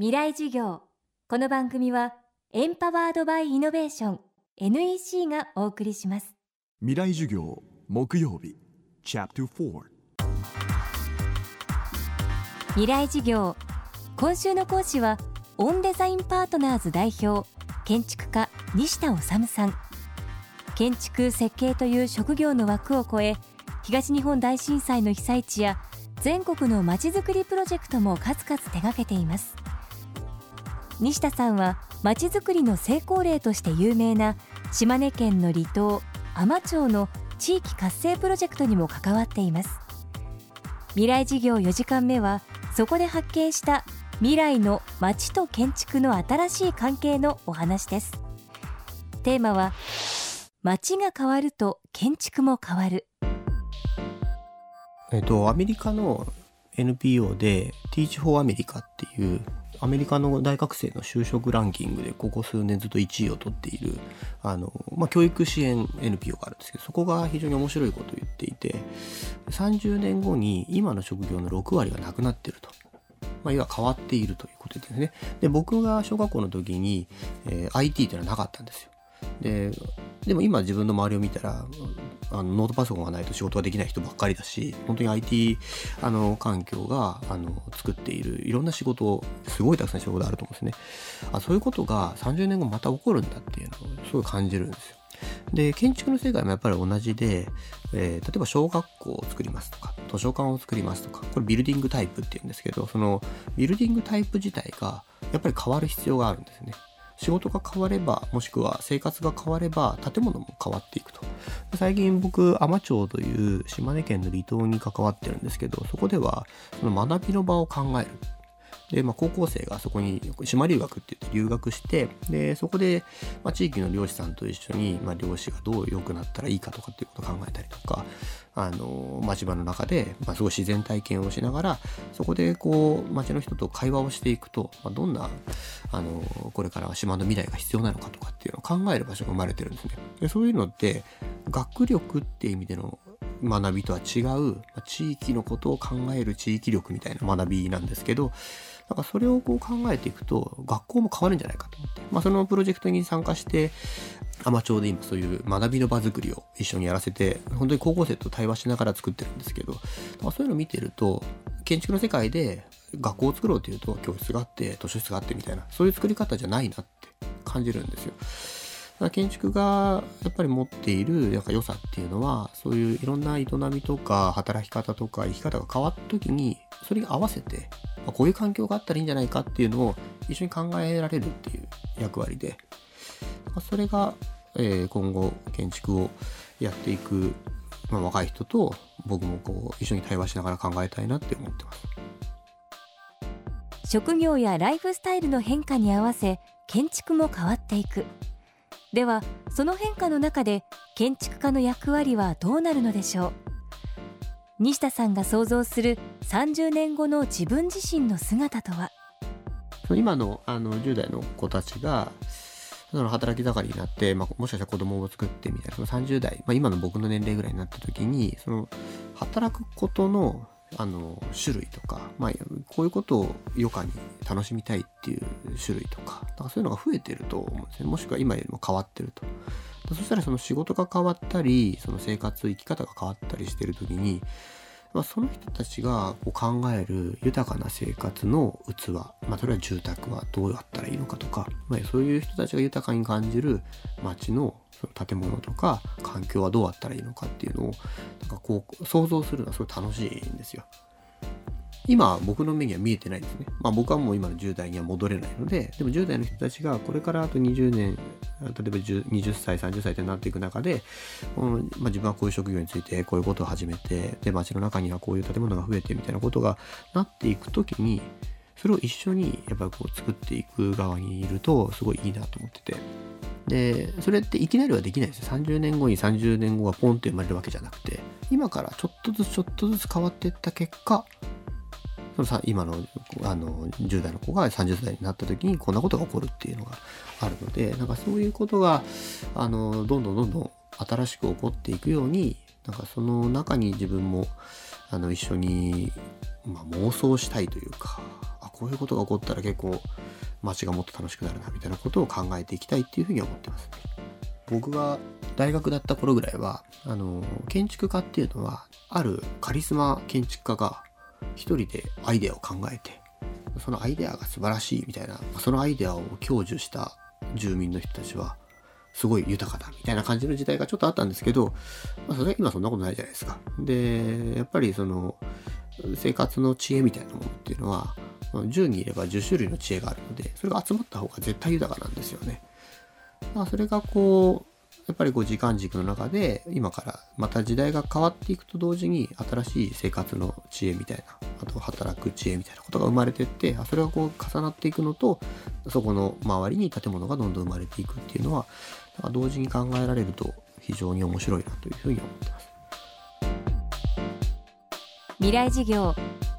未来授業。この番組はエンパワードバイイノベーション NEC がお送りします。未来授業木曜日チャプター未来授業。今週の講師はオンデザインパートナーズ代表建築家西田治さん。建築設計という職業の枠を超え東日本大震災の被災地や全国のまちづくりプロジェクトも数々手掛けています西田さんはまちづくりの成功例として有名な島根県の離島海士町の地域活性プロジェクトにも関わっています。未来事業4時間目はそこで発見した未来の街と建築の新しい関係のお話です。テーマは街が変わると建築も変わる。えっとアメリカの NPO で Teach for America っていうアメリカの大学生の就職ランキングでここ数年ずっと1位を取っているあの、まあ、教育支援 NPO があるんですけどそこが非常に面白いことを言っていて30年後に今の職業の6割がなくなってると。まあ、要は変わっているということですね。で、僕が小学校の時に、えー、IT っていうのはなかったんですよ。で、でも今自分の周りを見たら、あのノートパソコンがないと仕事ができない人ばっかりだし、本当に IT あの環境があの作っているいろんな仕事を、すごいたくさん仕事あると思うんですね。あそういうことが30年後また起こるんだっていうのをすごい感じるんですよ。で、建築の世界もやっぱり同じで、えー、例えば小学校を作りますとか、図書館を作りますとか、これビルディングタイプっていうんですけど、そのビルディングタイプ自体がやっぱり変わる必要があるんですね。仕事が変われば、もしくは生活が変われば、建物も変わっていくと。最近僕、海士町という島根県の離島に関わってるんですけど、そこでは、その学びの場を考える。で、まあ、高校生がそこに島留学って言って留学して、で、そこで、まあ、地域の漁師さんと一緒に、まあ、漁師がどう良くなったらいいかとかっていうことを考えたりとか、あの、町場の中で、まあ、すごい自然体験をしながら、そこでこう、町の人と会話をしていくと、まあ、どんな、あの、これからは島の未来が必要なのかとかっていうのを考える場所が生まれてるんですね。でそういうのって、学力っていう意味での学びとは違う、地域のことを考える地域力みたいな学びなんですけど、なんかそれをこう考えていくと、学校も変わるんじゃないかと思って。まあそのプロジェクトに参加して、アマチュアで今そういう学びの場作りを一緒にやらせて、本当に高校生と対話しながら作ってるんですけど、まあ、そういうのを見てると、建築の世界で学校を作ろうというと教室があって、図書室があってみたいな、そういう作り方じゃないなって感じるんですよ。建築がやっぱり持っているなんか良さっていうのはそういういろんな営みとか働き方とか生き方が変わった時にそれに合わせてこういう環境があったらいいんじゃないかっていうのを一緒に考えられるっていう役割でそれが、え、今後建築をやっていく、ま、若い人と僕もこう一緒に対話しながら考えたいなって思ってます。職業やライフスタイルの変化に合わせ建築も変わっていくではその変化の中で建築家の役割はどうなるのでしょう？西田さんが想像する30年後の自分自身の姿とは？今のあの10代の子たちがその働き盛りになって、まあ、もしかしたら子供を作ってみたいなその30代、まあ、今の僕の年齢ぐらいになった時にその働くことのあの種類とか、まあ、こういうことを余暇に楽しみたいっていう種類とかだからそういうのが増えてると思うんですね。もしくは今よりも変わってると。そしたらその仕事が変わったりその生活生き方が変わったりしてる時にまあ、その人たちがこう考える豊かな生活の器、まあ、それは住宅はどうやったらいいのかとか、まあ、そういう人たちが豊かに感じる街のその建物とか環境はどうあったらいいのかっていうのをなんかこう想像するのはすごい楽しいんですよ。今僕の目には見えてないですね。まあ僕はもう今の10代には戻れないので、でも10代の人たちがこれからあと20年、例えば20歳、30歳ってなっていく中で、うんまあ、自分はこういう職業についてこういうことを始めて、で、街の中にはこういう建物が増えてみたいなことがなっていくときに、それを一緒にやっぱりこう作っていく側にいるとすごいいいなと思ってて。で、それっていきなりはできないですよ。30年後に30年後がポンって生まれるわけじゃなくて、今からちょっとずつちょっとずつ変わっていった結果、さ今のあの10代の子が30代になった時にこんなことが起こるっていうのがあるのでなんかそういうことがあのどんどんどんどん新しく起こっていくようになんかその中に自分もあの一緒に、まあ、妄想したいというかあこういうことが起こったら結構街がもっと楽しくなるなみたいなことを考えていきたいっていうふうに思ってますね。僕が大学だった頃ぐらいはあの建築家っていうのはあるカリスマ建築家が一人でアイデアを考えてそのアイデアが素晴らしいみたいなそのアイデアを享受した住民の人たちはすごい豊かだみたいな感じの時代がちょっとあったんですけど、まあ、それは今そんなことないじゃないですか。でやっぱりその生活の知恵みたいなものっていうのは10人いれば10種類の知恵があるのでそれが集まった方が絶対豊かなんですよね。まあ、それがこうやっぱりこう時間軸の中で今からまた時代が変わっていくと同時に新しい生活の知恵みたいなあと働く知恵みたいなことが生まれてってそれがこう重なっていくのとそこの周りに建物がどんどん生まれていくっていうのは同時に考えられると非常に面白いなというふうに思ってます。未来事業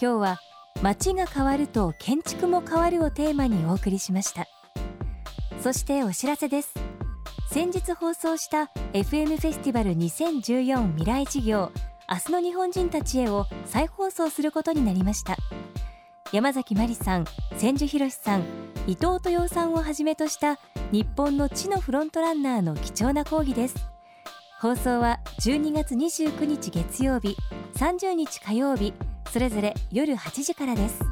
今日は街が変わると建築も変わるをテーマにお送りしました。そしてお知らせです。先日放送した FM フェスティバル2014未来事業明日の日本人たちへを再放送することになりました。山崎真理さん千住博さん伊藤豊さんをはじめとした日本の地のフロントランナーの貴重な講義です。放送は12月29日月曜日30日火曜日それぞれ夜8時からです。